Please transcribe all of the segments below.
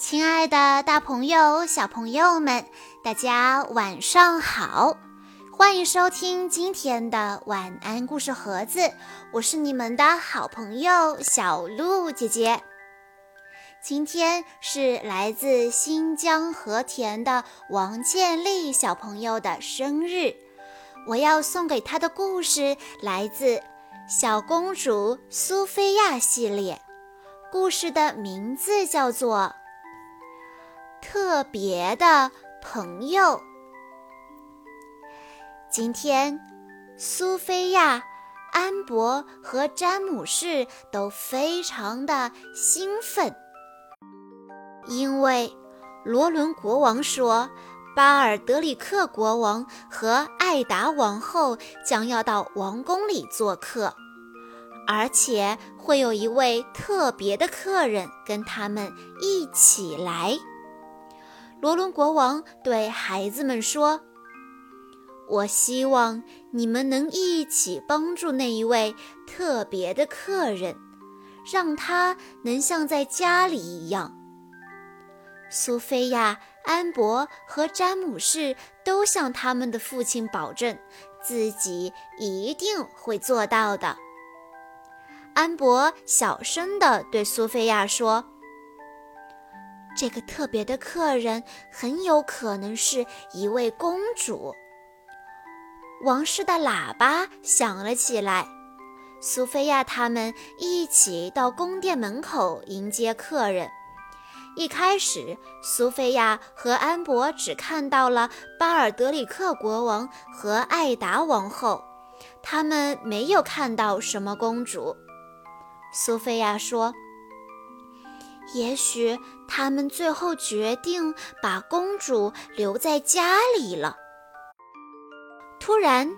亲爱的，大朋友、小朋友们，大家晚上好！欢迎收听今天的晚安故事盒子，我是你们的好朋友小鹿姐姐。今天是来自新疆和田的王建立小朋友的生日，我要送给他的故事来自《小公主苏菲亚》系列，故事的名字叫做。特别的朋友，今天苏菲亚、安博和詹姆士都非常的兴奋，因为罗伦国王说，巴尔德里克国王和艾达王后将要到王宫里做客，而且会有一位特别的客人跟他们一起来。罗伦国王对孩子们说：“我希望你们能一起帮助那一位特别的客人，让他能像在家里一样。”苏菲亚、安博和詹姆士都向他们的父亲保证，自己一定会做到的。安博小声地对苏菲亚说。这个特别的客人很有可能是一位公主。王室的喇叭响了起来，苏菲亚他们一起到宫殿门口迎接客人。一开始，苏菲亚和安博只看到了巴尔德里克国王和艾达王后，他们没有看到什么公主。苏菲亚说。也许他们最后决定把公主留在家里了。突然，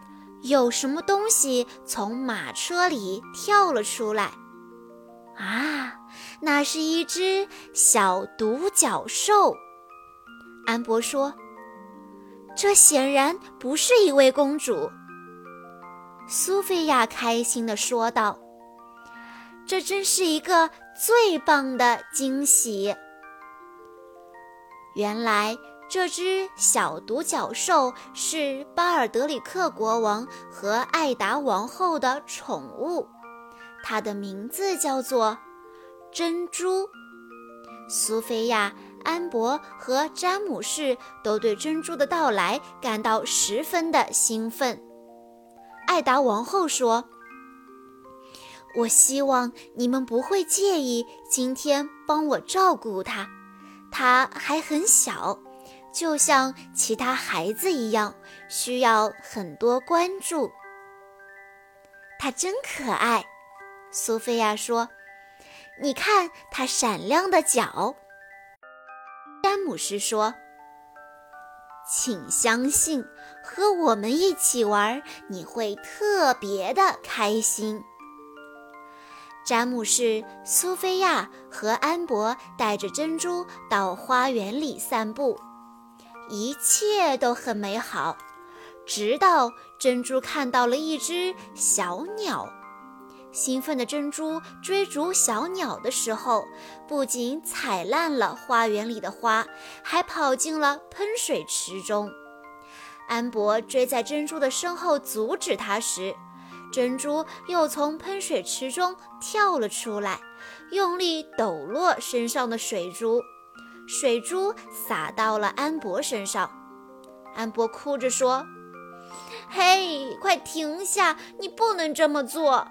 有什么东西从马车里跳了出来。啊，那是一只小独角兽。安博说：“这显然不是一位公主。”苏菲亚开心地说道。这真是一个最棒的惊喜！原来这只小独角兽是巴尔德里克国王和艾达王后的宠物，它的名字叫做珍珠。苏菲亚、安博和詹姆士都对珍珠的到来感到十分的兴奋。艾达王后说。我希望你们不会介意今天帮我照顾他，他还很小，就像其他孩子一样，需要很多关注。他真可爱，苏菲亚说：“你看他闪亮的脚。”詹姆斯说：“请相信，和我们一起玩，你会特别的开心。”詹姆士、苏菲亚和安博带着珍珠到花园里散步，一切都很美好。直到珍珠看到了一只小鸟，兴奋的珍珠追逐小鸟的时候，不仅踩烂了花园里的花，还跑进了喷水池中。安博追在珍珠的身后阻止它时，珍珠又从喷水池中跳了出来，用力抖落身上的水珠，水珠洒到了安博身上。安博哭着说：“嘿，快停下！你不能这么做。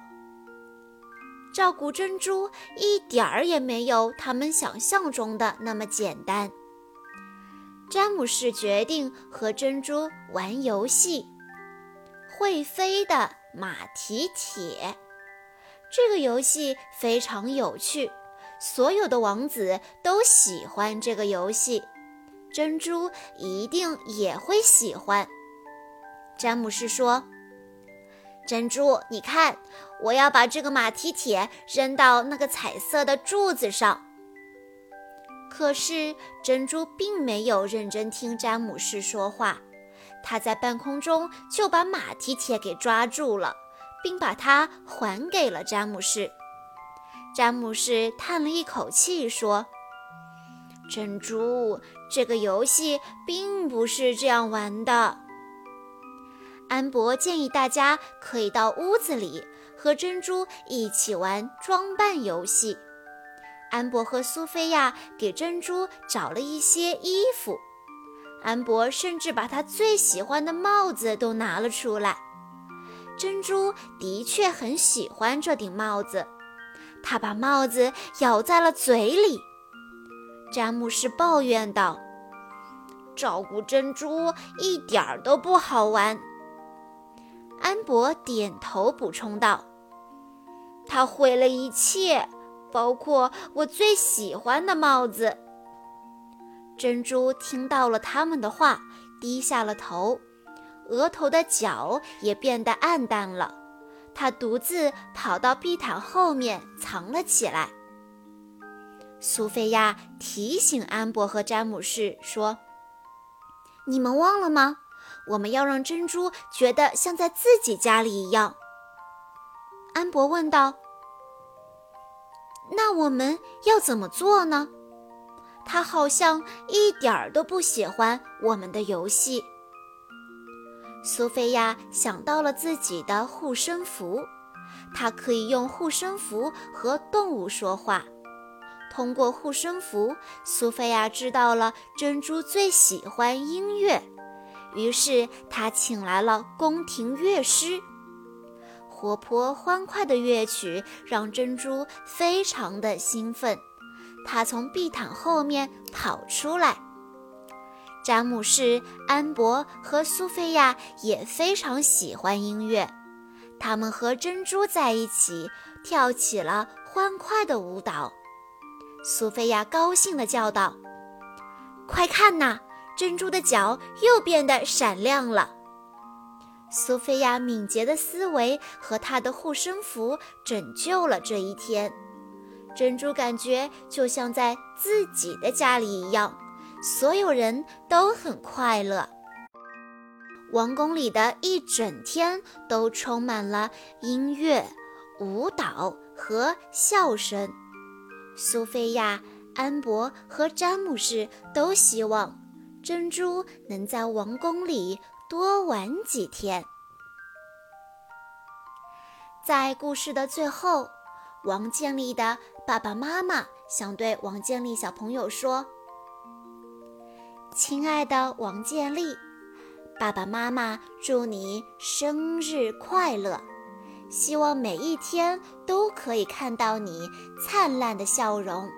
照顾珍珠一点儿也没有他们想象中的那么简单。”詹姆士决定和珍珠玩游戏，会飞的。马蹄铁，这个游戏非常有趣，所有的王子都喜欢这个游戏，珍珠一定也会喜欢。詹姆士说：“珍珠，你看，我要把这个马蹄铁扔到那个彩色的柱子上。”可是珍珠并没有认真听詹姆士说话。他在半空中就把马蹄铁给抓住了，并把它还给了詹姆士。詹姆士叹了一口气说：“珍珠，这个游戏并不是这样玩的。安博建议大家可以到屋子里和珍珠一起玩装扮游戏。安博和苏菲亚给珍珠找了一些衣服，安博甚至把他最喜欢的帽子都拿了出来。珍珠的确很喜欢这顶帽子，他把帽子咬在了嘴里。詹姆士抱怨道：“照顾珍珠一点儿都不好玩。”安博点头补充道：“他毁了一切。”包括我最喜欢的帽子。珍珠听到了他们的话，低下了头，额头的角也变得暗淡了。他独自跑到地毯后面藏了起来。苏菲亚提醒安博和詹姆士说：“你们忘了吗？我们要让珍珠觉得像在自己家里一样。”安博问道。那我们要怎么做呢？他好像一点儿都不喜欢我们的游戏。苏菲亚想到了自己的护身符，她可以用护身符和动物说话。通过护身符，苏菲亚知道了珍珠最喜欢音乐，于是她请来了宫廷乐师。活泼欢快的乐曲让珍珠非常的兴奋，他从地毯后面跑出来。詹姆士、安博和苏菲亚也非常喜欢音乐，他们和珍珠在一起跳起了欢快的舞蹈。苏菲亚高兴地叫道：“快看呐，珍珠的脚又变得闪亮了。”苏菲亚敏捷的思维和她的护身符拯救了这一天。珍珠感觉就像在自己的家里一样，所有人都很快乐。王宫里的一整天都充满了音乐、舞蹈和笑声。苏菲亚、安博和詹姆士都希望珍珠能在王宫里。多玩几天。在故事的最后，王建立的爸爸妈妈想对王建立小朋友说：“亲爱的王建立，爸爸妈妈祝你生日快乐！希望每一天都可以看到你灿烂的笑容。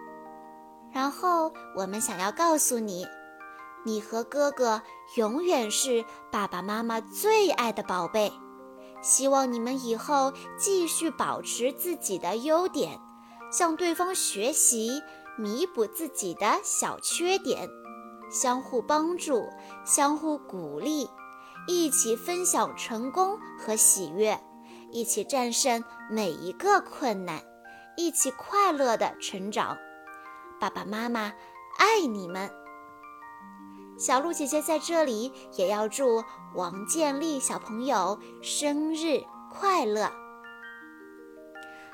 然后，我们想要告诉你。”你和哥哥永远是爸爸妈妈最爱的宝贝，希望你们以后继续保持自己的优点，向对方学习，弥补自己的小缺点，相互帮助，相互鼓励，一起分享成功和喜悦，一起战胜每一个困难，一起快乐的成长。爸爸妈妈爱你们。小鹿姐姐在这里也要祝王建立小朋友生日快乐。